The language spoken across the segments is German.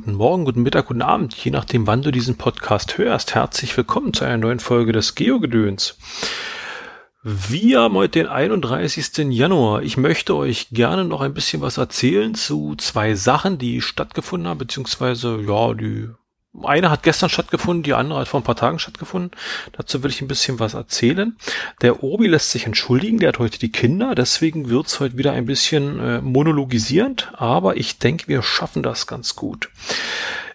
guten Morgen, guten Mittag, guten Abend, je nachdem, wann du diesen Podcast hörst. Herzlich willkommen zu einer neuen Folge des Geogedöns. Wir haben heute den 31. Januar. Ich möchte euch gerne noch ein bisschen was erzählen zu zwei Sachen, die stattgefunden haben, beziehungsweise, ja, die eine hat gestern stattgefunden, die andere hat vor ein paar Tagen stattgefunden. Dazu will ich ein bisschen was erzählen. Der Obi lässt sich entschuldigen, der hat heute die Kinder, deswegen wird's heute wieder ein bisschen äh, monologisierend, aber ich denke, wir schaffen das ganz gut.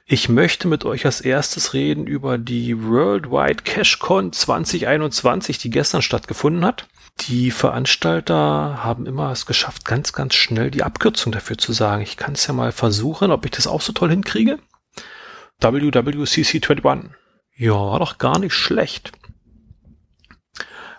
Ich möchte mit euch als erstes reden über die Worldwide CashCon 2021, die gestern stattgefunden hat. Die Veranstalter haben immer es geschafft, ganz, ganz schnell die Abkürzung dafür zu sagen. Ich kann es ja mal versuchen, ob ich das auch so toll hinkriege. WWCC21. Ja, war doch gar nicht schlecht.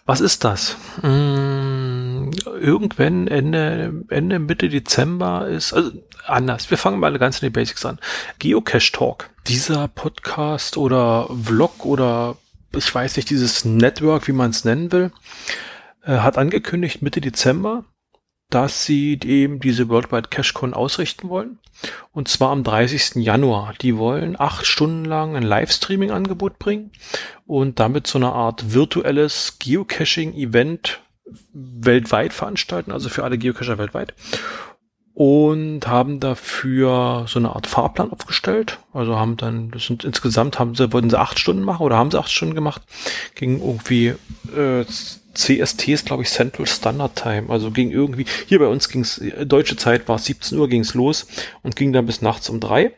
Was ist das? Hm, irgendwann Ende, Ende, Mitte Dezember ist, also anders. Wir fangen mal ganz in die Basics an. Geocache Talk. Dieser Podcast oder Vlog oder ich weiß nicht, dieses Network, wie man es nennen will, äh, hat angekündigt Mitte Dezember dass sie eben diese Worldwide CashCon ausrichten wollen. Und zwar am 30. Januar. Die wollen acht Stunden lang ein Livestreaming-Angebot bringen und damit so eine Art virtuelles Geocaching-Event weltweit veranstalten, also für alle Geocacher weltweit. Und haben dafür so eine Art Fahrplan aufgestellt. Also haben dann, das sind insgesamt haben sie, wollten sie acht Stunden machen oder haben sie acht Stunden gemacht. Ging irgendwie äh, CST ist, glaube ich, Central Standard Time. Also ging irgendwie, hier bei uns ging es, deutsche Zeit war 17 Uhr ging es los und ging dann bis nachts um drei.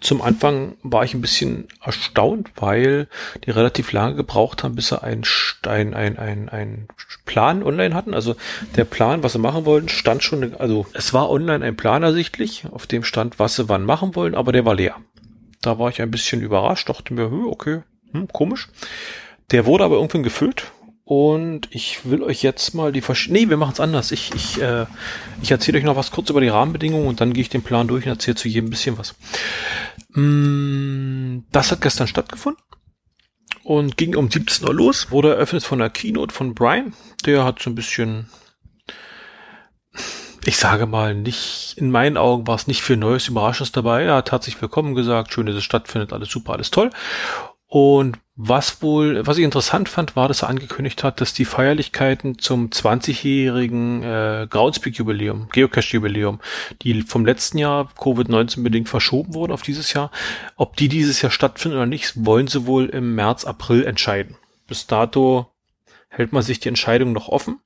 Zum Anfang war ich ein bisschen erstaunt, weil die relativ lange gebraucht haben, bis sie einen ein, ein, ein, ein Plan online hatten. Also der Plan, was sie machen wollten, stand schon, also es war online ein Plan ersichtlich, auf dem stand, was sie wann machen wollen, aber der war leer. Da war ich ein bisschen überrascht, dachte mir, okay, hm, komisch. Der wurde aber irgendwann gefüllt und ich will euch jetzt mal die Versch Nee, wir machen es anders. Ich, ich, äh, ich erzähle euch noch was kurz über die Rahmenbedingungen und dann gehe ich den Plan durch und erzähle zu jedem ein bisschen was. Mm, das hat gestern stattgefunden und ging um 17 Uhr los. Wurde eröffnet von der Keynote von Brian. Der hat so ein bisschen ich sage mal, nicht, in meinen Augen war es nicht viel Neues, Überraschendes dabei. Er hat herzlich willkommen gesagt, schön, dass es stattfindet, alles super, alles toll. Und was wohl, was ich interessant fand, war, dass er angekündigt hat, dass die Feierlichkeiten zum 20-jährigen äh, Groundspeak-Jubiläum, Geocache-Jubiläum, die vom letzten Jahr Covid-19 bedingt verschoben wurden auf dieses Jahr, ob die dieses Jahr stattfinden oder nicht, wollen sie wohl im März, April entscheiden. Bis dato hält man sich die Entscheidung noch offen.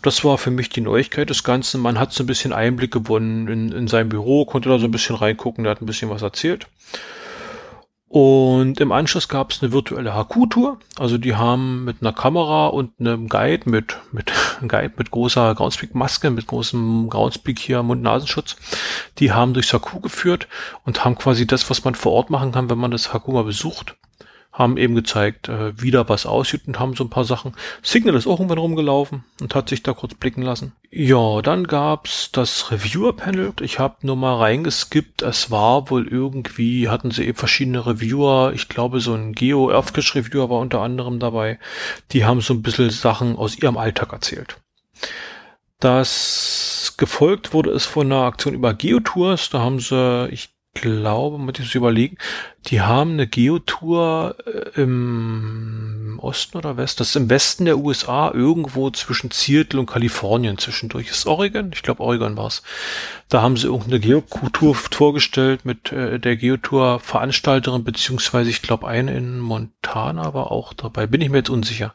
Das war für mich die Neuigkeit des Ganzen. Man hat so ein bisschen Einblick gewonnen in, in sein Büro, konnte da so ein bisschen reingucken, der hat ein bisschen was erzählt. Und im Anschluss gab es eine virtuelle HQ-Tour. Also die haben mit einer Kamera und einem Guide mit, mit, Guide mit großer Groundspeak-Maske, mit großem Groundspeak hier Mund-Nasenschutz, die haben durchs HQ geführt und haben quasi das, was man vor Ort machen kann, wenn man das HQ mal besucht, haben eben gezeigt, äh, wie da was aussieht und haben so ein paar Sachen. Signal ist auch irgendwann rumgelaufen und hat sich da kurz blicken lassen. Ja, dann gab's das Reviewer-Panel. Ich habe nur mal reingeskippt. Es war wohl irgendwie, hatten sie eben verschiedene Reviewer. Ich glaube, so ein Geo Earthcache Reviewer war unter anderem dabei. Die haben so ein bisschen Sachen aus ihrem Alltag erzählt. Das gefolgt wurde es von einer Aktion über Geotours. Da haben sie, ich glaube, muss ich überlegen, die haben eine Geotour äh, im Osten oder Westen, das ist im Westen der USA, irgendwo zwischen Seattle und Kalifornien zwischendurch. Ist Oregon? Ich glaube, Oregon war's. Da haben sie irgendeine Geotour vorgestellt mit äh, der Geotour-Veranstalterin, beziehungsweise ich glaube, eine in Montana war auch dabei. Bin ich mir jetzt unsicher.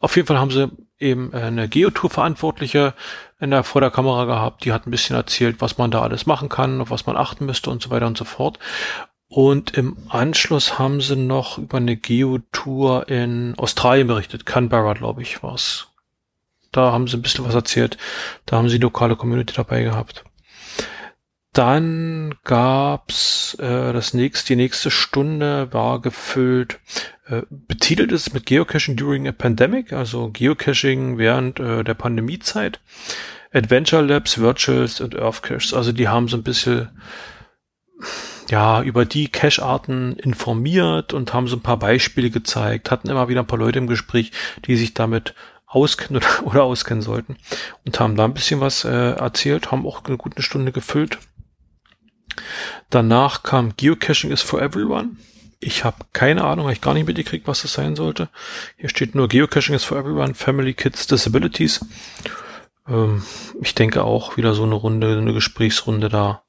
Auf jeden Fall haben sie eben äh, eine Geotour-Verantwortliche in der, vor der Kamera gehabt, die hat ein bisschen erzählt, was man da alles machen kann, auf was man achten müsste und so weiter und so fort. Und im Anschluss haben sie noch über eine Geotour in Australien berichtet, Canberra, glaube ich, war's. Da haben sie ein bisschen was erzählt. Da haben sie lokale Community dabei gehabt. Dann gab's äh, das nächste, die nächste Stunde war gefüllt, äh, betitelt ist mit Geocaching during a Pandemic, also Geocaching während äh, der Pandemiezeit. Adventure Labs, Virtuals und Earth Caches, also die haben so ein bisschen ja, über die Cache-Arten informiert und haben so ein paar Beispiele gezeigt, hatten immer wieder ein paar Leute im Gespräch, die sich damit auskennen oder, oder auskennen sollten und haben da ein bisschen was äh, erzählt, haben auch eine gute Stunde gefüllt. Danach kam Geocaching is for everyone. Ich habe keine Ahnung, habe ich gar nicht mitgekriegt, was das sein sollte. Hier steht nur Geocaching is for everyone, Family, Kids, Disabilities. Ähm, ich denke auch wieder so eine Runde, eine Gesprächsrunde da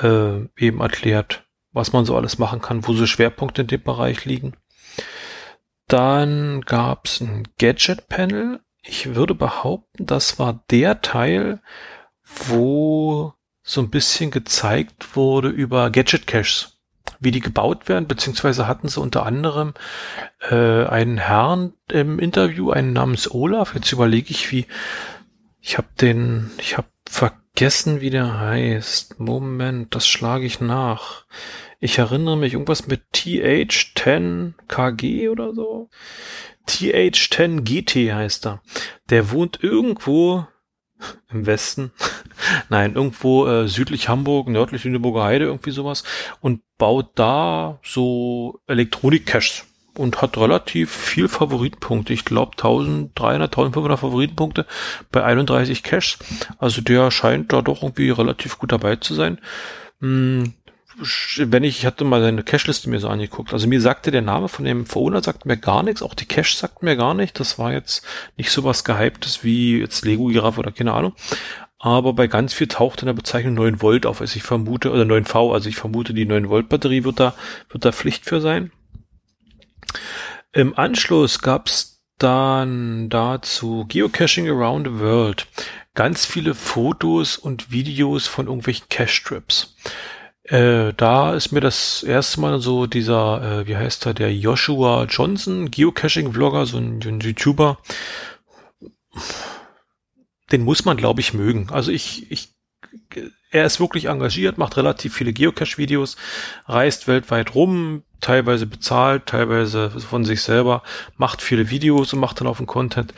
äh, eben erklärt, was man so alles machen kann, wo so Schwerpunkte in dem Bereich liegen. Dann gab's ein Gadget-Panel. Ich würde behaupten, das war der Teil, wo so ein bisschen gezeigt wurde über Gadget-Caches, wie die gebaut werden, beziehungsweise hatten sie unter anderem äh, einen Herrn im Interview, einen namens Olaf. Jetzt überlege ich, wie ich habe den, ich habe vergessen, wie der heißt. Moment, das schlage ich nach. Ich erinnere mich irgendwas mit TH10KG oder so. TH10GT heißt er. Der wohnt irgendwo im Westen. Nein, irgendwo äh, südlich Hamburg, nördlich Lüneburger Heide, irgendwie sowas. Und baut da so Elektronik-Caches und hat relativ viel Favoritenpunkte. Ich glaube 1300, 1500 Favoritenpunkte bei 31 Caches. Also der scheint da doch irgendwie relativ gut dabei zu sein. Hm, wenn ich, ich hatte mal seine Cache-Liste mir so angeguckt. Also mir sagte der Name von dem Owner sagt mir gar nichts, auch die Cache sagt mir gar nicht. Das war jetzt nicht so was Gehyptes wie jetzt Lego Giraffe oder keine Ahnung. Aber bei ganz viel taucht in der Bezeichnung 9 Volt auf. Also ich vermute, oder 9V, also ich vermute, die 9 Volt Batterie wird da, wird da Pflicht für sein. Im Anschluss gab's dann dazu Geocaching Around the World. Ganz viele Fotos und Videos von irgendwelchen Cache-Trips. Äh, da ist mir das erste Mal so dieser, äh, wie heißt er, der Joshua Johnson, Geocaching-Vlogger, so ein, ein YouTuber. Den muss man, glaube ich, mögen. Also ich, ich er ist wirklich engagiert, macht relativ viele Geocache-Videos, reist weltweit rum, teilweise bezahlt, teilweise von sich selber, macht viele Videos und macht dann auf den Content.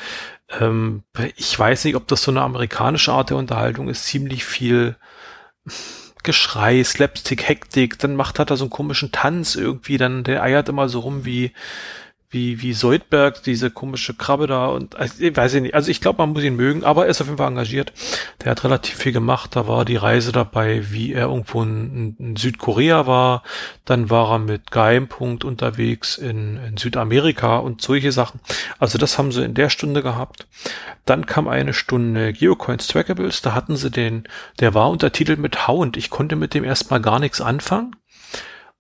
Ähm, ich weiß nicht, ob das so eine amerikanische Art der Unterhaltung ist, ziemlich viel Geschrei, Slapstick, Hektik, dann macht hat er so einen komischen Tanz irgendwie, dann der eiert immer so rum wie wie, wie Soldberg, diese komische Krabbe da und also, ich weiß ich nicht. Also ich glaube, man muss ihn mögen, aber er ist auf jeden Fall engagiert. Der hat relativ viel gemacht. Da war die Reise dabei, wie er irgendwo in, in Südkorea war. Dann war er mit Geheimpunkt unterwegs in, in Südamerika und solche Sachen. Also das haben sie in der Stunde gehabt. Dann kam eine Stunde Geocoins Trackables. Da hatten sie den, der war untertitelt mit Hound. Ich konnte mit dem erstmal gar nichts anfangen.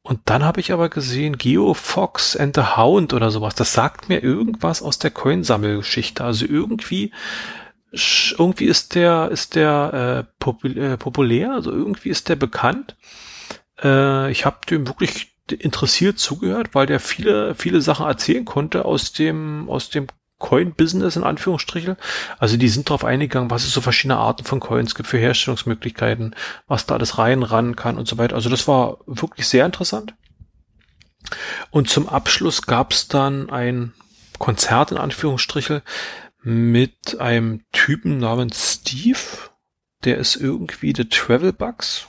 Und dann habe ich aber gesehen, Geo Fox and the Hound oder sowas. Das sagt mir irgendwas aus der Coinsammelgeschichte. Also irgendwie, irgendwie ist der, ist der äh, popul äh, populär, also irgendwie ist der bekannt. Äh, ich habe dem wirklich interessiert zugehört, weil der viele, viele Sachen erzählen konnte aus dem, aus dem Coin-Business in Anführungsstrichen. Also die sind darauf eingegangen, was es so verschiedene Arten von Coins gibt für Herstellungsmöglichkeiten, was da alles rein ran kann und so weiter. Also das war wirklich sehr interessant. Und zum Abschluss gab es dann ein Konzert in Anführungsstrichen mit einem Typen namens Steve. Der ist irgendwie The Travel Bugs.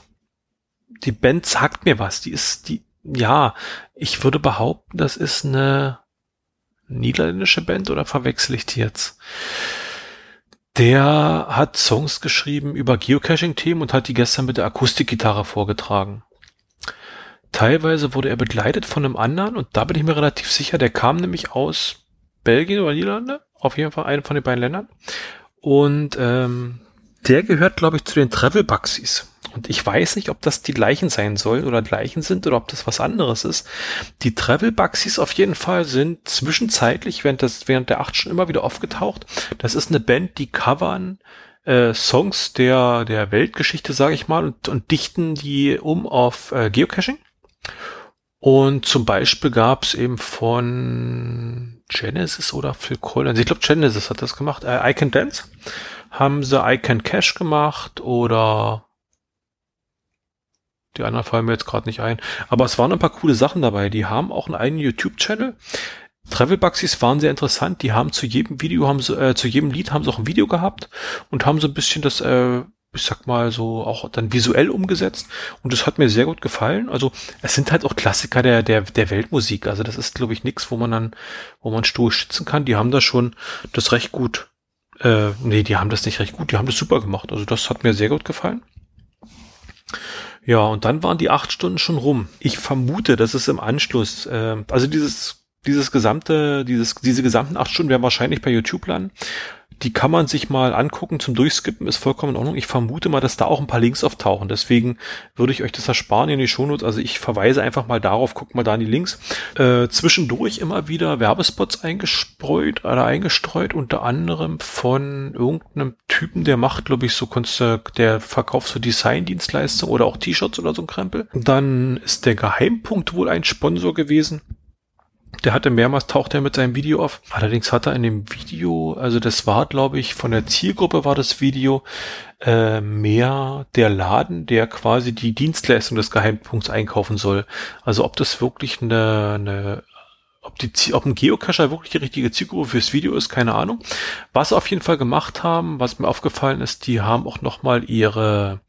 Die Band sagt mir was. Die ist die, ja, ich würde behaupten, das ist eine niederländische Band oder verwechsel ich die jetzt? Der hat Songs geschrieben über Geocaching-Themen und hat die gestern mit der Akustikgitarre vorgetragen. Teilweise wurde er begleitet von einem anderen und da bin ich mir relativ sicher, der kam nämlich aus Belgien oder Niederlande, auf jeden Fall einen von den beiden Ländern. Und ähm, der gehört, glaube ich, zu den Travel Buxies. Und ich weiß nicht, ob das die gleichen sein sollen oder gleichen sind oder ob das was anderes ist. Die Travel Buxies auf jeden Fall sind zwischenzeitlich während, des, während der acht schon immer wieder aufgetaucht. Das ist eine Band, die covern äh, Songs der, der Weltgeschichte, sage ich mal, und, und dichten die um auf äh, Geocaching. Und zum Beispiel gab es eben von Genesis oder Phil Collins, ich glaube Genesis hat das gemacht, äh, I Can Dance, haben sie I Can Cash gemacht oder die anderen fallen mir jetzt gerade nicht ein. Aber es waren ein paar coole Sachen dabei. Die haben auch einen eigenen YouTube-Channel. Travel waren sehr interessant. Die haben zu jedem Video, haben sie, äh, zu jedem Lied haben sie auch ein Video gehabt und haben so ein bisschen das, äh, ich sag mal so, auch dann visuell umgesetzt. Und das hat mir sehr gut gefallen. Also es sind halt auch Klassiker der, der, der Weltmusik. Also das ist, glaube ich, nichts, wo man dann, wo man stoisch schützen kann. Die haben da schon das recht gut, äh, nee, die haben das nicht recht gut, die haben das super gemacht. Also das hat mir sehr gut gefallen. Ja, und dann waren die acht Stunden schon rum. Ich vermute, dass es im Anschluss, äh, also dieses dieses gesamte, dieses, diese gesamten acht Stunden werden wahrscheinlich bei YouTube landen. Die kann man sich mal angucken zum Durchskippen, ist vollkommen in Ordnung. Ich vermute mal, dass da auch ein paar Links auftauchen. Deswegen würde ich euch das ersparen in die Shownotes. Also ich verweise einfach mal darauf, guckt mal da in die Links. Äh, zwischendurch immer wieder Werbespots eingespreut oder eingestreut, unter anderem von irgendeinem Typen, der macht, glaube ich, so der verkauft so Designdienstleistungen oder auch T-Shirts oder so ein Krempel. Dann ist der Geheimpunkt wohl ein Sponsor gewesen. Der hatte mehrmals taucht er mit seinem Video auf. Allerdings hat er in dem Video, also das war, glaube ich, von der Zielgruppe war das Video äh, mehr der Laden, der quasi die Dienstleistung des Geheimpunkts einkaufen soll. Also ob das wirklich eine, eine ob, die, ob ein Geocacher wirklich die richtige Zielgruppe fürs Video ist, keine Ahnung. Was auf jeden Fall gemacht haben, was mir aufgefallen ist, die haben auch nochmal ihre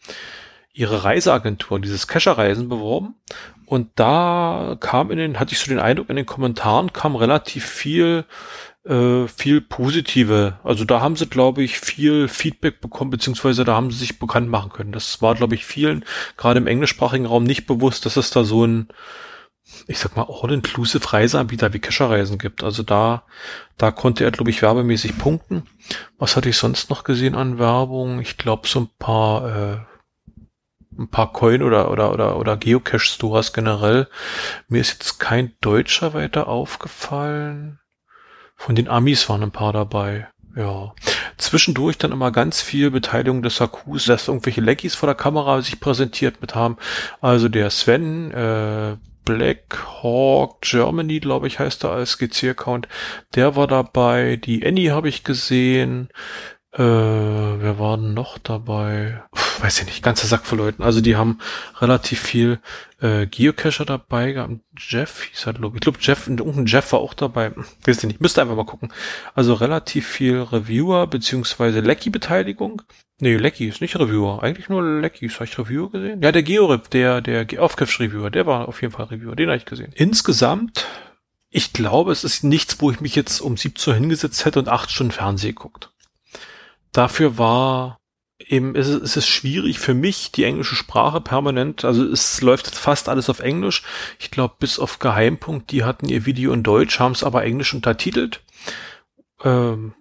ihre Reiseagentur, dieses Cacher-Reisen beworben. Und da kam in den, hatte ich so den Eindruck, in den Kommentaren kam relativ viel, äh, viel positive. Also da haben sie, glaube ich, viel Feedback bekommen, beziehungsweise da haben sie sich bekannt machen können. Das war, glaube ich, vielen, gerade im englischsprachigen Raum, nicht bewusst, dass es da so ein, ich sag mal, all-inclusive Reiseanbieter wie Cacher-Reisen gibt. Also da, da konnte er, glaube ich, werbemäßig punkten. Was hatte ich sonst noch gesehen an Werbung? Ich glaube, so ein paar, äh, ein paar Coin oder oder oder oder Geocache Stores generell. Mir ist jetzt kein Deutscher weiter aufgefallen. Von den Amis waren ein paar dabei. Ja. Zwischendurch dann immer ganz viel Beteiligung des Hakus, dass irgendwelche Leckies vor der Kamera sich präsentiert mit haben. Also der Sven, äh, Black Hawk Germany, glaube ich, heißt er als GC-Account. Der war dabei. Die Annie habe ich gesehen. Äh, wer war denn noch dabei? Puh, weiß ich nicht, ganzer Sack von Leuten. Also die haben relativ viel äh, Geocacher dabei gehabt. Jeff hieß glaube ich. Glaube, Jeff, irgendein Jeff war auch dabei. Weiß ich nicht, müsste einfach mal gucken. Also relativ viel Reviewer beziehungsweise Lecky-Beteiligung. Nee, Lecky ist nicht Reviewer. Eigentlich nur Lecky. Habe ich Reviewer gesehen? Ja, der Georip, der, der Aufgriffs-Reviewer, der war auf jeden Fall Reviewer. Den habe ich gesehen. Insgesamt ich glaube, es ist nichts, wo ich mich jetzt um 17 Uhr hingesetzt hätte und acht Stunden Fernsehen guckt dafür war eben, ist es, ist es schwierig für mich, die englische Sprache permanent, also es läuft fast alles auf Englisch. Ich glaube, bis auf Geheimpunkt, die hatten ihr Video in Deutsch, haben es aber Englisch untertitelt. Ähm,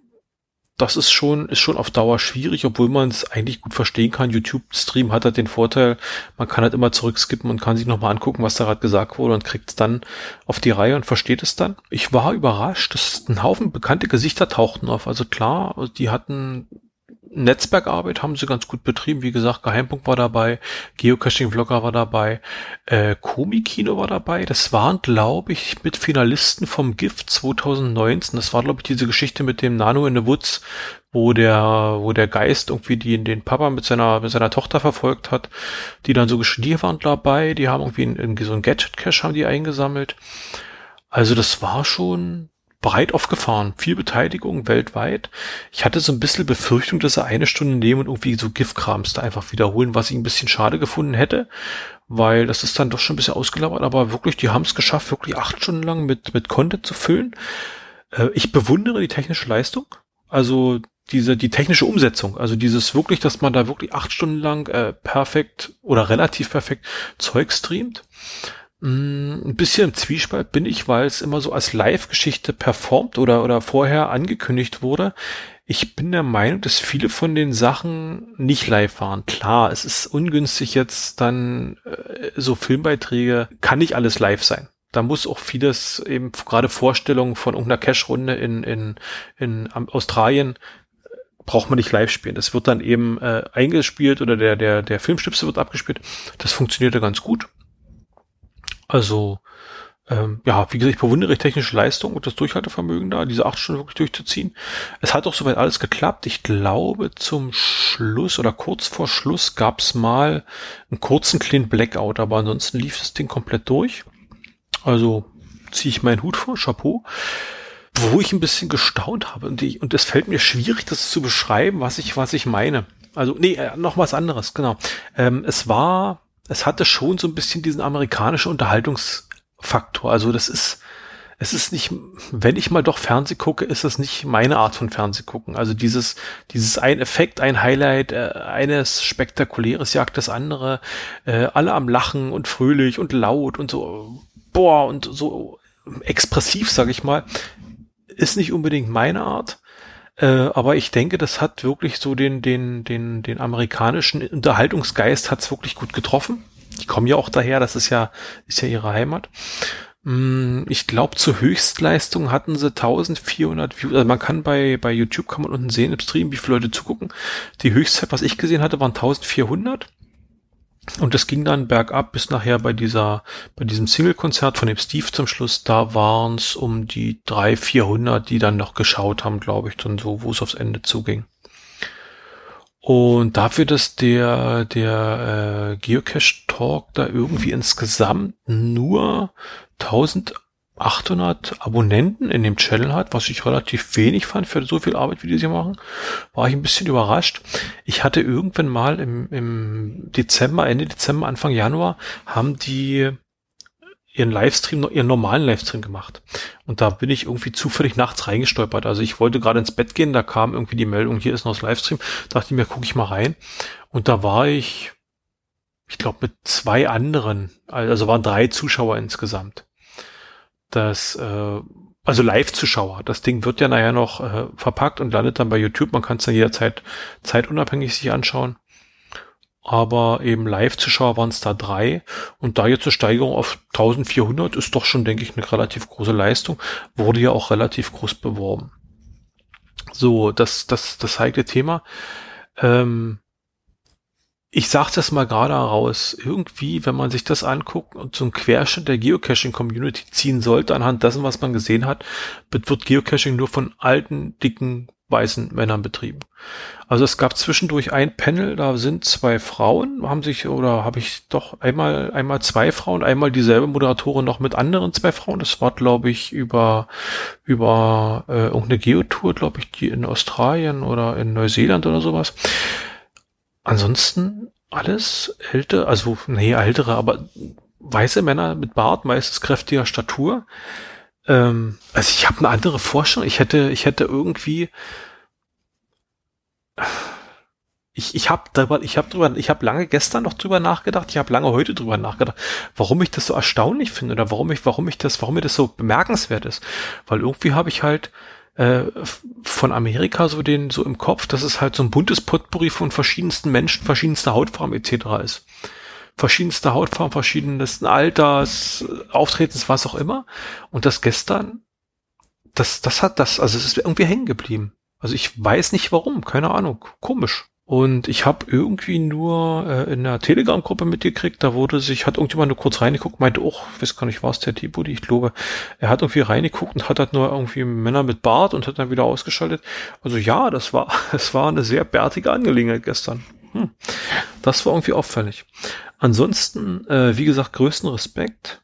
das ist schon, ist schon auf Dauer schwierig, obwohl man es eigentlich gut verstehen kann. YouTube-Stream hat halt den Vorteil, man kann halt immer zurückskippen und kann sich nochmal angucken, was da gerade gesagt wurde und kriegt es dann auf die Reihe und versteht es dann. Ich war überrascht, dass ein Haufen bekannte Gesichter tauchten auf. Also klar, die hatten Netzwerkarbeit haben sie ganz gut betrieben. Wie gesagt, Geheimpunkt war dabei, Geocaching-Vlogger war dabei, äh, Komikino war dabei. Das waren, glaube ich, mit Finalisten vom GIF 2019. Das war, glaube ich, diese Geschichte mit dem Nano in the Woods, wo der, wo der Geist irgendwie die, den Papa mit seiner, mit seiner Tochter verfolgt hat, die dann so die waren dabei, die haben irgendwie, irgendwie so ein Gadget-Cache haben die eingesammelt. Also das war schon, breit aufgefahren, viel Beteiligung weltweit. Ich hatte so ein bisschen Befürchtung, dass er eine Stunde nehmen und irgendwie so Giftkrams da einfach wiederholen, was ich ein bisschen schade gefunden hätte, weil das ist dann doch schon ein bisschen ausgelabert, aber wirklich, die haben es geschafft, wirklich acht Stunden lang mit, mit Content zu füllen. Äh, ich bewundere die technische Leistung, also diese, die technische Umsetzung, also dieses wirklich, dass man da wirklich acht Stunden lang äh, perfekt oder relativ perfekt Zeug streamt. Mm, ein bisschen im Zwiespalt bin ich, weil es immer so als Live-Geschichte performt oder, oder vorher angekündigt wurde. Ich bin der Meinung, dass viele von den Sachen nicht live waren. Klar, es ist ungünstig jetzt dann äh, so Filmbeiträge, kann nicht alles live sein. Da muss auch vieles eben gerade Vorstellungen von irgendeiner Cash-Runde in, in, in Australien braucht man nicht live spielen. Das wird dann eben äh, eingespielt oder der, der, der Filmstipse wird abgespielt. Das funktionierte ganz gut. Also, ähm, ja, wie gesagt, ich bewundere ich technische Leistung und das Durchhaltevermögen da, diese acht Stunden wirklich durchzuziehen. Es hat auch soweit alles geklappt. Ich glaube, zum Schluss oder kurz vor Schluss gab es mal einen kurzen kleinen Blackout, aber ansonsten lief das Ding komplett durch. Also ziehe ich meinen Hut vor, Chapeau. Wo ich ein bisschen gestaunt habe und, ich, und es fällt mir schwierig, das zu beschreiben, was ich, was ich meine. Also, nee, äh, noch was anderes, genau. Ähm, es war es hatte schon so ein bisschen diesen amerikanischen Unterhaltungsfaktor. Also das ist, es ist nicht, wenn ich mal doch Fernseh gucke, ist das nicht meine Art von Fernseh gucken. Also dieses, dieses ein Effekt, ein Highlight, äh, eines spektakuläres jagt das andere, äh, alle am Lachen und fröhlich und laut und so, boah, und so expressiv, sag ich mal, ist nicht unbedingt meine Art. Äh, aber ich denke, das hat wirklich so den, den, den, den amerikanischen Unterhaltungsgeist hat's wirklich gut getroffen. Die kommen ja auch daher, das ist ja, ist ja ihre Heimat. Mm, ich glaube, zur Höchstleistung hatten sie 1400 Views. Also man kann bei, bei YouTube kann man unten sehen im Stream, wie viele Leute zugucken. Die Höchstzeit, was ich gesehen hatte, waren 1400. Und das ging dann bergab bis nachher bei dieser, bei diesem Single-Konzert von dem Steve zum Schluss, da waren es um die 300, 400, die dann noch geschaut haben, glaube ich, dann so, wo es aufs Ende zuging. Und dafür, dass der, der äh, Geocache Talk da irgendwie insgesamt nur 1800 Abonnenten in dem Channel hat, was ich relativ wenig fand für so viel Arbeit, wie die sie machen, war ich ein bisschen überrascht. Ich hatte irgendwann mal im, im Dezember, Ende Dezember, Anfang Januar, haben die ihren Livestream, ihren normalen Livestream gemacht. Und da bin ich irgendwie zufällig nachts reingestolpert. Also ich wollte gerade ins Bett gehen, da kam irgendwie die Meldung, hier ist noch das Livestream. Dachte ich mir, gucke ich mal rein. Und da war ich, ich glaube, mit zwei anderen, also waren drei Zuschauer insgesamt. Das, äh, also Live-Zuschauer. Das Ding wird ja nachher noch äh, verpackt und landet dann bei YouTube. Man kann es dann jederzeit zeitunabhängig sich anschauen aber eben Live-Zuschauer waren es da drei und da jetzt eine Steigerung auf 1400 ist doch schon, denke ich, eine relativ große Leistung, wurde ja auch relativ groß beworben. So, das, das, das heikle Thema. Ähm, ich sage das mal gerade heraus, irgendwie, wenn man sich das anguckt und ein Querschnitt der Geocaching-Community ziehen sollte, anhand dessen, was man gesehen hat, wird Geocaching nur von alten, dicken, weißen Männern betrieben. Also es gab zwischendurch ein Panel, da sind zwei Frauen, haben sich, oder habe ich doch einmal, einmal zwei Frauen, einmal dieselbe Moderatorin noch mit anderen zwei Frauen. Das war, glaube ich, über, über äh, irgendeine Geotour, glaube ich, die in Australien oder in Neuseeland oder sowas. Ansonsten alles ältere, also nee, ältere, aber weiße Männer mit Bart, meistens kräftiger Statur. Ähm, also ich habe eine andere Vorstellung. Ich hätte, ich hätte irgendwie ich, ich habe darüber, ich habe drüber, ich habe lange gestern noch drüber nachgedacht, ich habe lange heute drüber nachgedacht, warum ich das so erstaunlich finde oder warum ich, warum ich das, warum mir das so bemerkenswert ist, weil irgendwie habe ich halt äh, von Amerika so den so im Kopf, dass es halt so ein buntes Potpourri von verschiedensten Menschen, verschiedenster Hautfarben etc. ist, verschiedenste Hautfarben, verschiedensten Alters, Auftretens, was auch immer, und das gestern, das, das hat das, also es ist irgendwie hängen geblieben. Also ich weiß nicht warum, keine Ahnung, komisch. Und ich habe irgendwie nur äh, in der Telegram-Gruppe mitgekriegt, da wurde sich, hat irgendjemand nur kurz reingeguckt, meinte, oh, weiß gar nicht, war der Tibudi, ich glaube, er hat irgendwie reingeguckt und hat halt nur irgendwie Männer mit Bart und hat dann wieder ausgeschaltet. Also ja, das war, es war eine sehr bärtige Angelegenheit gestern. Hm. Das war irgendwie auffällig. Ansonsten, äh, wie gesagt, größten Respekt,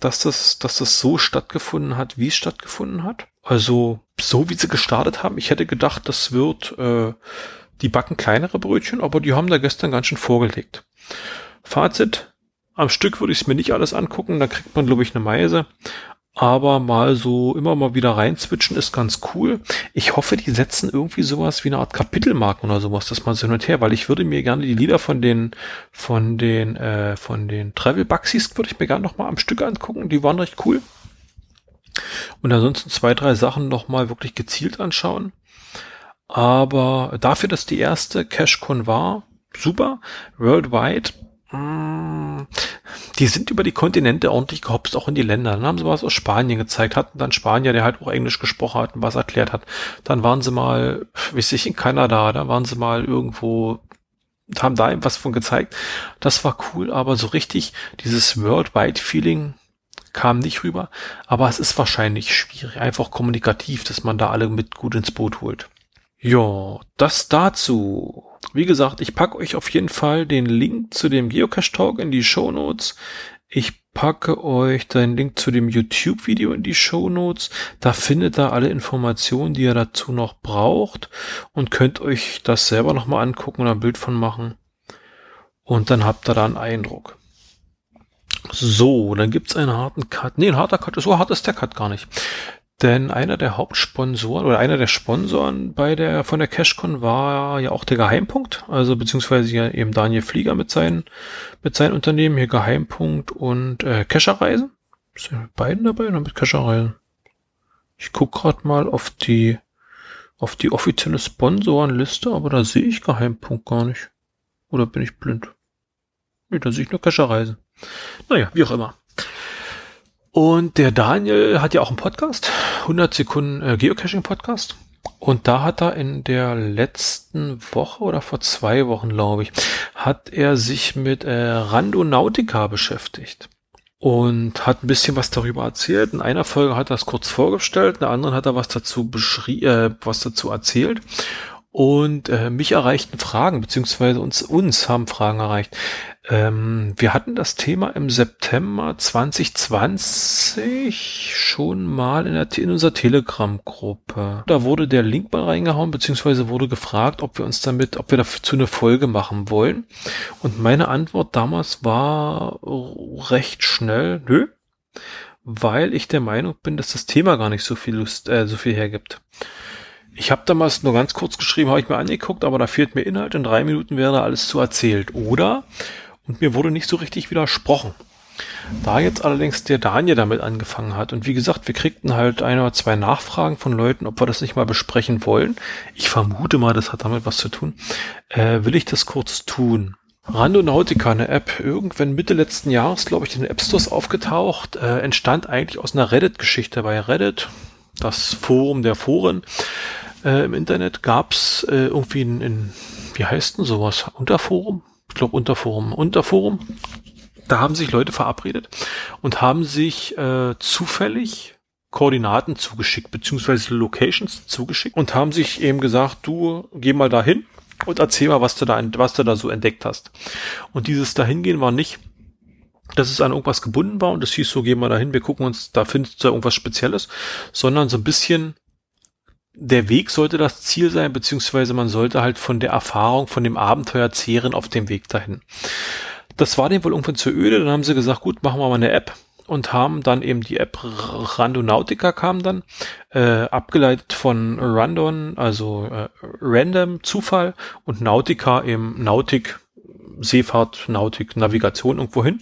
dass das, dass das so stattgefunden hat, wie es stattgefunden hat. Also so wie sie gestartet haben, ich hätte gedacht, das wird, äh, die backen kleinere Brötchen, aber die haben da gestern ganz schön vorgelegt. Fazit, am Stück würde ich es mir nicht alles angucken, da kriegt man, glaube ich, eine Meise. Aber mal so immer mal wieder reinzwitschen ist ganz cool. Ich hoffe, die setzen irgendwie sowas wie eine Art Kapitelmarken oder sowas, dass man so hin und her, weil ich würde mir gerne die Lieder von den, von den, äh, von den Travel Buxies würde ich mir gerne noch mal am Stück angucken. Die waren recht cool. Und ansonsten zwei, drei Sachen nochmal wirklich gezielt anschauen. Aber dafür, dass die erste CashCon war, super. Worldwide, mh, mm, die sind über die Kontinente ordentlich gehopst, auch in die Länder. Dann haben sie was aus Spanien gezeigt, hatten dann Spanier, der halt auch Englisch gesprochen hat und was erklärt hat. Dann waren sie mal, weiß ich, in Kanada, da waren sie mal irgendwo haben da was von gezeigt. Das war cool, aber so richtig dieses Worldwide-Feeling kam nicht rüber. Aber es ist wahrscheinlich schwierig, einfach kommunikativ, dass man da alle mit gut ins Boot holt. Ja, das dazu. Wie gesagt, ich packe euch auf jeden Fall den Link zu dem Geocache Talk in die Show Notes. Ich packe euch den Link zu dem YouTube-Video in die Show Notes. Da findet ihr alle Informationen, die ihr dazu noch braucht und könnt euch das selber nochmal angucken oder ein Bild von machen. Und dann habt ihr da einen Eindruck. So, dann gibt's einen harten Cut. Nee, ein harter Cut, so hart ist der Cut gar nicht. Denn einer der Hauptsponsoren oder einer der Sponsoren bei der von der CashCon war ja auch der Geheimpunkt, also beziehungsweise ja eben Daniel Flieger mit seinen mit seinen Unternehmen hier Geheimpunkt und äh, Kescherreisen. Sind mit beiden dabei oder mit Kescherreisen? Ich guck gerade mal auf die auf die offizielle Sponsorenliste, aber da sehe ich Geheimpunkt gar nicht. Oder bin ich blind? Nee, da sehe ich nur Kescherreisen. Naja, wie auch immer. Und der Daniel hat ja auch einen Podcast, 100 Sekunden äh, Geocaching Podcast. Und da hat er in der letzten Woche oder vor zwei Wochen, glaube ich, hat er sich mit äh, Randonautica beschäftigt und hat ein bisschen was darüber erzählt. In einer Folge hat er es kurz vorgestellt, in der anderen hat er was dazu beschrieben, äh, was dazu erzählt. Und äh, mich erreichten Fragen, beziehungsweise uns, uns haben Fragen erreicht. Ähm, wir hatten das Thema im September 2020 schon mal in, der, in unserer Telegram-Gruppe. Da wurde der Link mal reingehauen, beziehungsweise wurde gefragt, ob wir uns damit, ob wir dazu eine Folge machen wollen. Und meine Antwort damals war recht schnell, nö, weil ich der Meinung bin, dass das Thema gar nicht so viel Lust, äh, so viel hergibt. Ich habe damals nur ganz kurz geschrieben, habe ich mir angeguckt, aber da fehlt mir Inhalt. In drei Minuten wäre alles zu erzählt. Oder, und mir wurde nicht so richtig widersprochen. Da jetzt allerdings der Daniel damit angefangen hat und wie gesagt, wir kriegten halt ein oder zwei Nachfragen von Leuten, ob wir das nicht mal besprechen wollen. Ich vermute mal, das hat damit was zu tun. Äh, will ich das kurz tun? Randonautica, eine App, irgendwann Mitte letzten Jahres, glaube ich, in den App Stores aufgetaucht, äh, entstand eigentlich aus einer Reddit-Geschichte bei Reddit, das Forum der Foren äh, im Internet gab's äh, irgendwie ein, ein, wie heißt denn sowas? Unterforum? Ich glaube Unterforum. Unterforum. Da haben sich Leute verabredet und haben sich äh, zufällig Koordinaten zugeschickt, beziehungsweise Locations zugeschickt und haben sich eben gesagt, du geh mal dahin und erzähl mal, was du da, was du da so entdeckt hast. Und dieses Dahingehen war nicht, dass es an irgendwas gebunden war und es hieß so, geh mal dahin, wir gucken uns, da findest du irgendwas Spezielles, sondern so ein bisschen der Weg sollte das Ziel sein, beziehungsweise man sollte halt von der Erfahrung, von dem Abenteuer zehren auf dem Weg dahin. Das war denen wohl irgendwann zu öde, dann haben sie gesagt, gut, machen wir mal eine App und haben dann eben die App Randonautica kam dann, äh, abgeleitet von Randon, also äh, Random, Zufall und Nautica eben Nautik, Seefahrt, Nautik, Navigation irgendwo hin.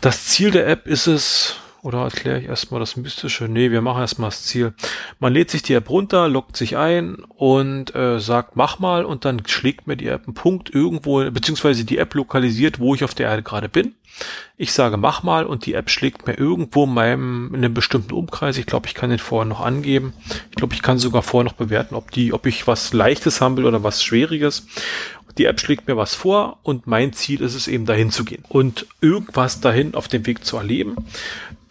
Das Ziel der App ist es, oder erkläre ich erstmal das Mystische? Nee, wir machen erstmal das Ziel. Man lädt sich die App runter, loggt sich ein und äh, sagt, mach mal und dann schlägt mir die App einen Punkt irgendwo, beziehungsweise die App lokalisiert, wo ich auf der Erde gerade bin. Ich sage, mach mal und die App schlägt mir irgendwo in meinem, in einem bestimmten Umkreis. Ich glaube, ich kann den vorher noch angeben. Ich glaube, ich kann sogar vorher noch bewerten, ob die, ob ich was Leichtes haben will oder was Schwieriges. Die App schlägt mir was vor und mein Ziel ist es eben dahin zu gehen und irgendwas dahin auf dem Weg zu erleben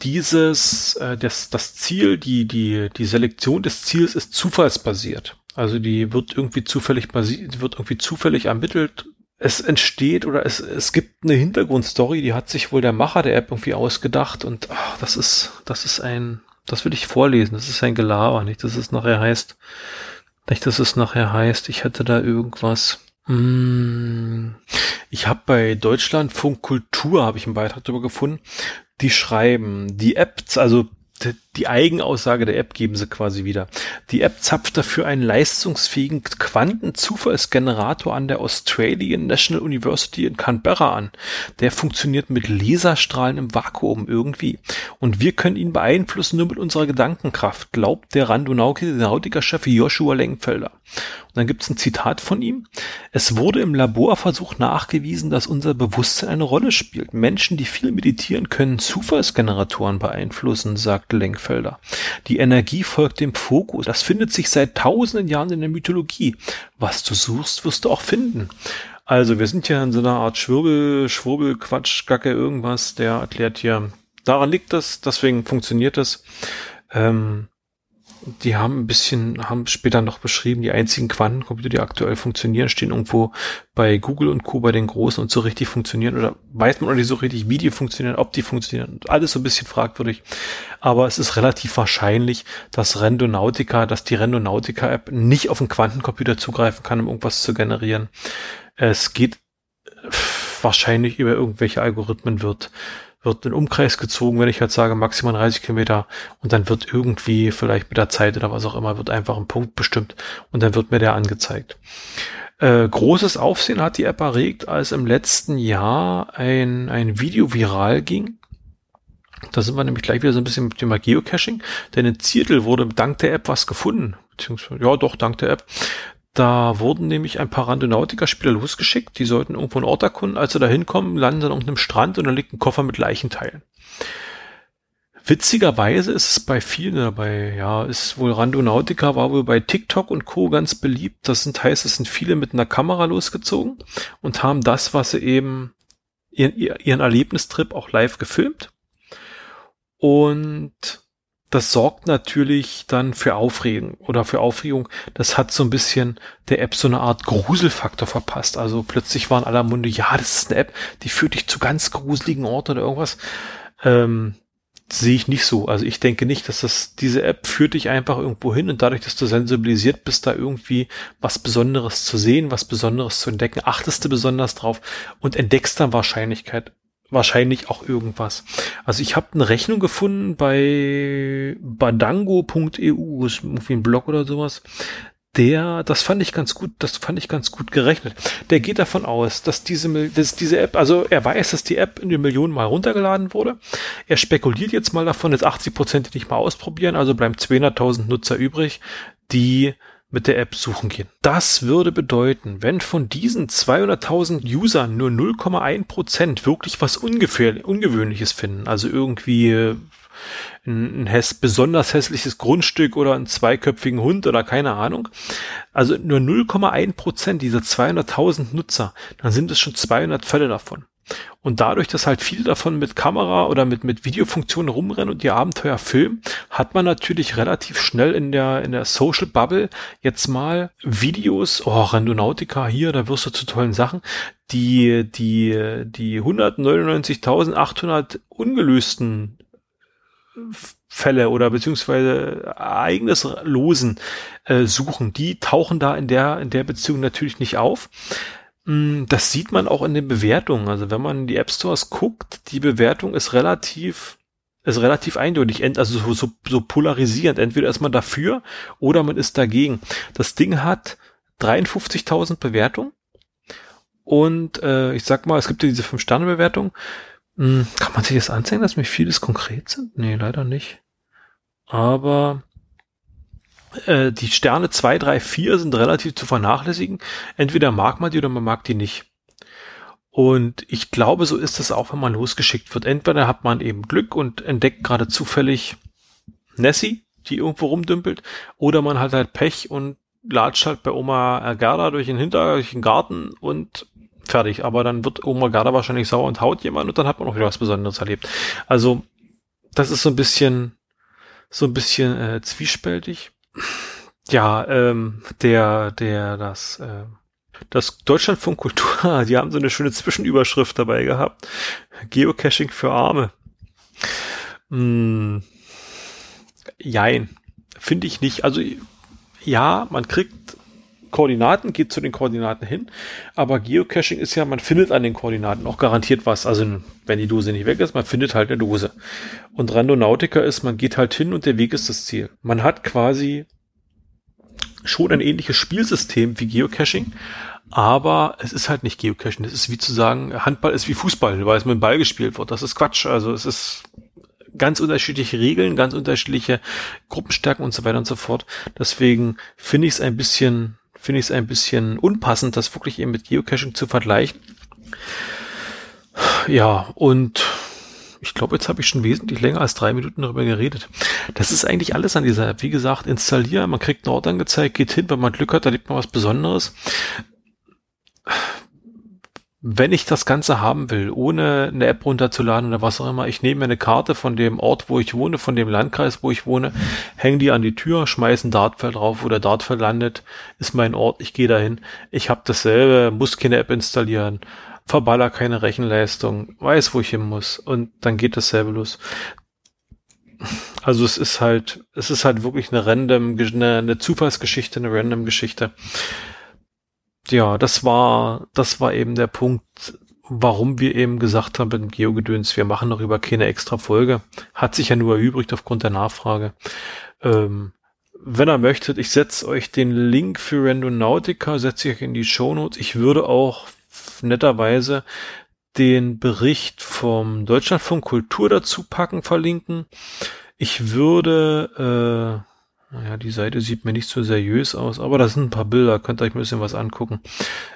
dieses, äh, das, das Ziel, die, die, die Selektion des Ziels ist zufallsbasiert. Also die wird irgendwie zufällig basiert, wird irgendwie zufällig ermittelt. Es entsteht oder es, es gibt eine Hintergrundstory, die hat sich wohl der Macher der App irgendwie ausgedacht und ach, das ist, das ist ein, das will ich vorlesen, das ist ein Gelaber, nicht, dass es nachher heißt, nicht, dass es nachher heißt, ich hätte da irgendwas. Hm, ich habe bei Deutschlandfunk Kultur habe ich einen Beitrag darüber gefunden die schreiben, die App, also die Eigenaussage der App geben sie quasi wieder. Die App zapft dafür einen leistungsfähigen Quantenzufallsgenerator an der Australian National University in Canberra an. Der funktioniert mit Laserstrahlen im Vakuum irgendwie. Und wir können ihn beeinflussen nur mit unserer Gedankenkraft, glaubt der Randonautica-Chef Joshua Lengfelder. Und dann gibt es ein Zitat von ihm. Es wurde im Laborversuch nachgewiesen, dass unser Bewusstsein eine Rolle spielt. Menschen, die viel meditieren, können Zufallsgeneratoren beeinflussen, sagt Lenkfelder. Die Energie folgt dem Fokus. Das findet sich seit tausenden Jahren in der Mythologie. Was du suchst, wirst du auch finden. Also wir sind ja in so einer Art Schwurbel, Schwurbel, Quatsch, Gacke, irgendwas, der erklärt hier, daran liegt das, deswegen funktioniert das. Ähm, die haben ein bisschen, haben später noch beschrieben, die einzigen Quantencomputer, die aktuell funktionieren, stehen irgendwo bei Google und Co. bei den Großen und so richtig funktionieren oder weiß man auch nicht so richtig, wie die funktionieren, ob die funktionieren. Alles so ein bisschen fragwürdig. Aber es ist relativ wahrscheinlich, dass Rendonautica, dass die Rendonautica-App nicht auf einen Quantencomputer zugreifen kann, um irgendwas zu generieren. Es geht wahrscheinlich über irgendwelche Algorithmen wird, wird ein Umkreis gezogen, wenn ich halt sage maximal 30 Kilometer und dann wird irgendwie vielleicht mit der Zeit oder was auch immer, wird einfach ein Punkt bestimmt und dann wird mir der angezeigt. Äh, großes Aufsehen hat die App erregt, als im letzten Jahr ein, ein Video viral ging. Da sind wir nämlich gleich wieder so ein bisschen mit dem Geocaching, denn in Ziertel wurde dank der App was gefunden. Beziehungsweise, ja doch, dank der App. Da wurden nämlich ein paar Randonautica-Spieler losgeschickt, die sollten irgendwo einen Ort erkunden. Als sie da hinkommen, landen sie an irgendeinem Strand und da liegt ein Koffer mit Leichenteilen. Witzigerweise ist es bei vielen dabei, ja, ist wohl Randonautica war wohl bei TikTok und Co. ganz beliebt. Das sind, heißt, es sind viele mit einer Kamera losgezogen und haben das, was sie eben, ihren, ihren Erlebnistrip auch live gefilmt. Und das sorgt natürlich dann für Aufregung oder für Aufregung. Das hat so ein bisschen der App so eine Art Gruselfaktor verpasst. Also plötzlich waren aller Munde, ja, das ist eine App, die führt dich zu ganz gruseligen Orten oder irgendwas. Ähm, sehe ich nicht so. Also ich denke nicht, dass das, diese App führt dich einfach irgendwo hin und dadurch, dass du sensibilisiert bist, da irgendwie was Besonderes zu sehen, was Besonderes zu entdecken, achtest du besonders drauf und entdeckst dann Wahrscheinlichkeit, wahrscheinlich auch irgendwas. Also ich habe eine Rechnung gefunden bei badango.eu, ist irgendwie ein Blog oder sowas der, das fand ich ganz gut, das fand ich ganz gut gerechnet. Der geht davon aus, dass diese, dass diese App, also er weiß, dass die App in den Millionen mal runtergeladen wurde. Er spekuliert jetzt mal davon, dass 80 Prozent nicht mal ausprobieren, also bleiben 200.000 Nutzer übrig, die mit der App suchen gehen. Das würde bedeuten, wenn von diesen 200.000 Usern nur 0,1 Prozent wirklich was Ungewöhnliches finden, also irgendwie ein, ein häss besonders hässliches Grundstück oder einen zweiköpfigen Hund oder keine Ahnung. Also nur 0,1 Prozent dieser 200.000 Nutzer, dann sind es schon 200 Fälle davon. Und dadurch, dass halt viele davon mit Kamera oder mit, mit Videofunktionen rumrennen und ihr Abenteuer filmen, hat man natürlich relativ schnell in der, in der Social Bubble jetzt mal Videos, oh, Randonautica hier, da wirst du zu tollen Sachen, die, die, die 199.800 ungelösten Fälle oder beziehungsweise Ereignislosen äh, suchen, die tauchen da in der, in der Beziehung natürlich nicht auf. Mm, das sieht man auch in den Bewertungen. Also wenn man in die App Stores guckt, die Bewertung ist relativ, ist relativ eindeutig, also so, so, so polarisierend. Entweder ist man dafür oder man ist dagegen. Das Ding hat 53.000 Bewertungen. Und äh, ich sag mal, es gibt ja diese 5-Sterne-Bewertung. Hm, kann man sich das anzeigen, dass mir vieles konkret sind? Nee, leider nicht. Aber äh, die Sterne 2, 3, 4 sind relativ zu vernachlässigen. Entweder mag man die oder man mag die nicht. Und ich glaube, so ist es auch, wenn man losgeschickt wird. Entweder hat man eben Glück und entdeckt gerade zufällig Nessie, die irgendwo rumdümpelt, oder man hat halt Pech und latscht halt bei Oma Gerda durch den Hinter, durch den Garten und fertig. Aber dann wird Oma Garda wahrscheinlich sauer und haut jemand und dann hat man auch wieder was Besonderes erlebt. Also, das ist so ein bisschen, so ein bisschen äh, zwiespältig. Ja, ähm, der, der, das, äh, das Deutschlandfunk Kultur, die haben so eine schöne Zwischenüberschrift dabei gehabt. Geocaching für Arme. Hm, jein. Finde ich nicht. Also, ja, man kriegt Koordinaten, geht zu den Koordinaten hin. Aber Geocaching ist ja, man findet an den Koordinaten auch garantiert was. Also wenn die Dose nicht weg ist, man findet halt eine Dose. Und Randonautica ist, man geht halt hin und der Weg ist das Ziel. Man hat quasi schon ein ähnliches Spielsystem wie Geocaching, aber es ist halt nicht Geocaching. Das ist wie zu sagen, Handball ist wie Fußball, weil es mit dem Ball gespielt wird. Das ist Quatsch. Also es ist ganz unterschiedliche Regeln, ganz unterschiedliche Gruppenstärken und so weiter und so fort. Deswegen finde ich es ein bisschen finde ich es ein bisschen unpassend, das wirklich eben mit Geocaching zu vergleichen. Ja, und ich glaube, jetzt habe ich schon wesentlich länger als drei Minuten darüber geredet. Das ist eigentlich alles an dieser App. Wie gesagt, installieren, man kriegt einen Ort angezeigt, geht hin, wenn man Glück hat, erlebt man was Besonderes wenn ich das Ganze haben will, ohne eine App runterzuladen oder was auch immer, ich nehme mir eine Karte von dem Ort, wo ich wohne, von dem Landkreis, wo ich wohne, hänge die an die Tür, schmeiße ein Dartfeld drauf, wo der Dartfeld landet, ist mein Ort, ich gehe dahin. Ich habe dasselbe, muss keine App installieren, verballer keine Rechenleistung, weiß, wo ich hin muss und dann geht dasselbe los. Also es ist halt, es ist halt wirklich eine random, eine, eine Zufallsgeschichte, eine random Geschichte ja, das war, das war eben der Punkt, warum wir eben gesagt haben, Geogedöns, wir machen noch über keine extra Folge. Hat sich ja nur erübrigt aufgrund der Nachfrage. Ähm, wenn ihr möchtet, ich setze euch den Link für Randonautica, setze ich euch in die Shownotes. Ich würde auch netterweise den Bericht vom Deutschlandfunk Kultur dazu packen, verlinken. Ich würde, äh, naja, die Seite sieht mir nicht so seriös aus, aber da sind ein paar Bilder, könnt ihr euch ein bisschen was angucken.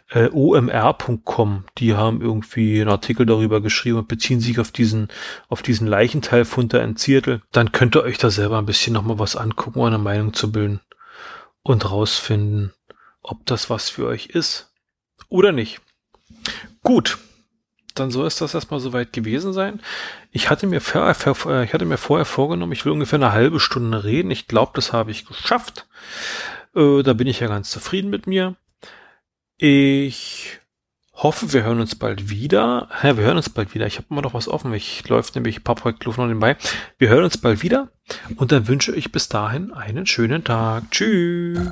Äh, omr.com, die haben irgendwie einen Artikel darüber geschrieben und beziehen sich auf diesen, auf diesen Leichenteilfund da in Seattle. Dann könnt ihr euch da selber ein bisschen nochmal was angucken, um eine Meinung zu bilden und rausfinden, ob das was für euch ist oder nicht. Gut, dann soll es das erstmal soweit gewesen sein. Ich hatte mir, vor, äh, ich hatte mir vorher vorgenommen, ich will ungefähr eine halbe Stunde reden. Ich glaube, das habe ich geschafft. Äh, da bin ich ja ganz zufrieden mit mir. Ich hoffe, wir hören uns bald wieder. Ja, wir hören uns bald wieder. Ich habe immer noch was offen. Ich läuft nämlich ein paar Projekte noch nebenbei. Wir hören uns bald wieder und dann wünsche ich bis dahin einen schönen Tag. Tschüss.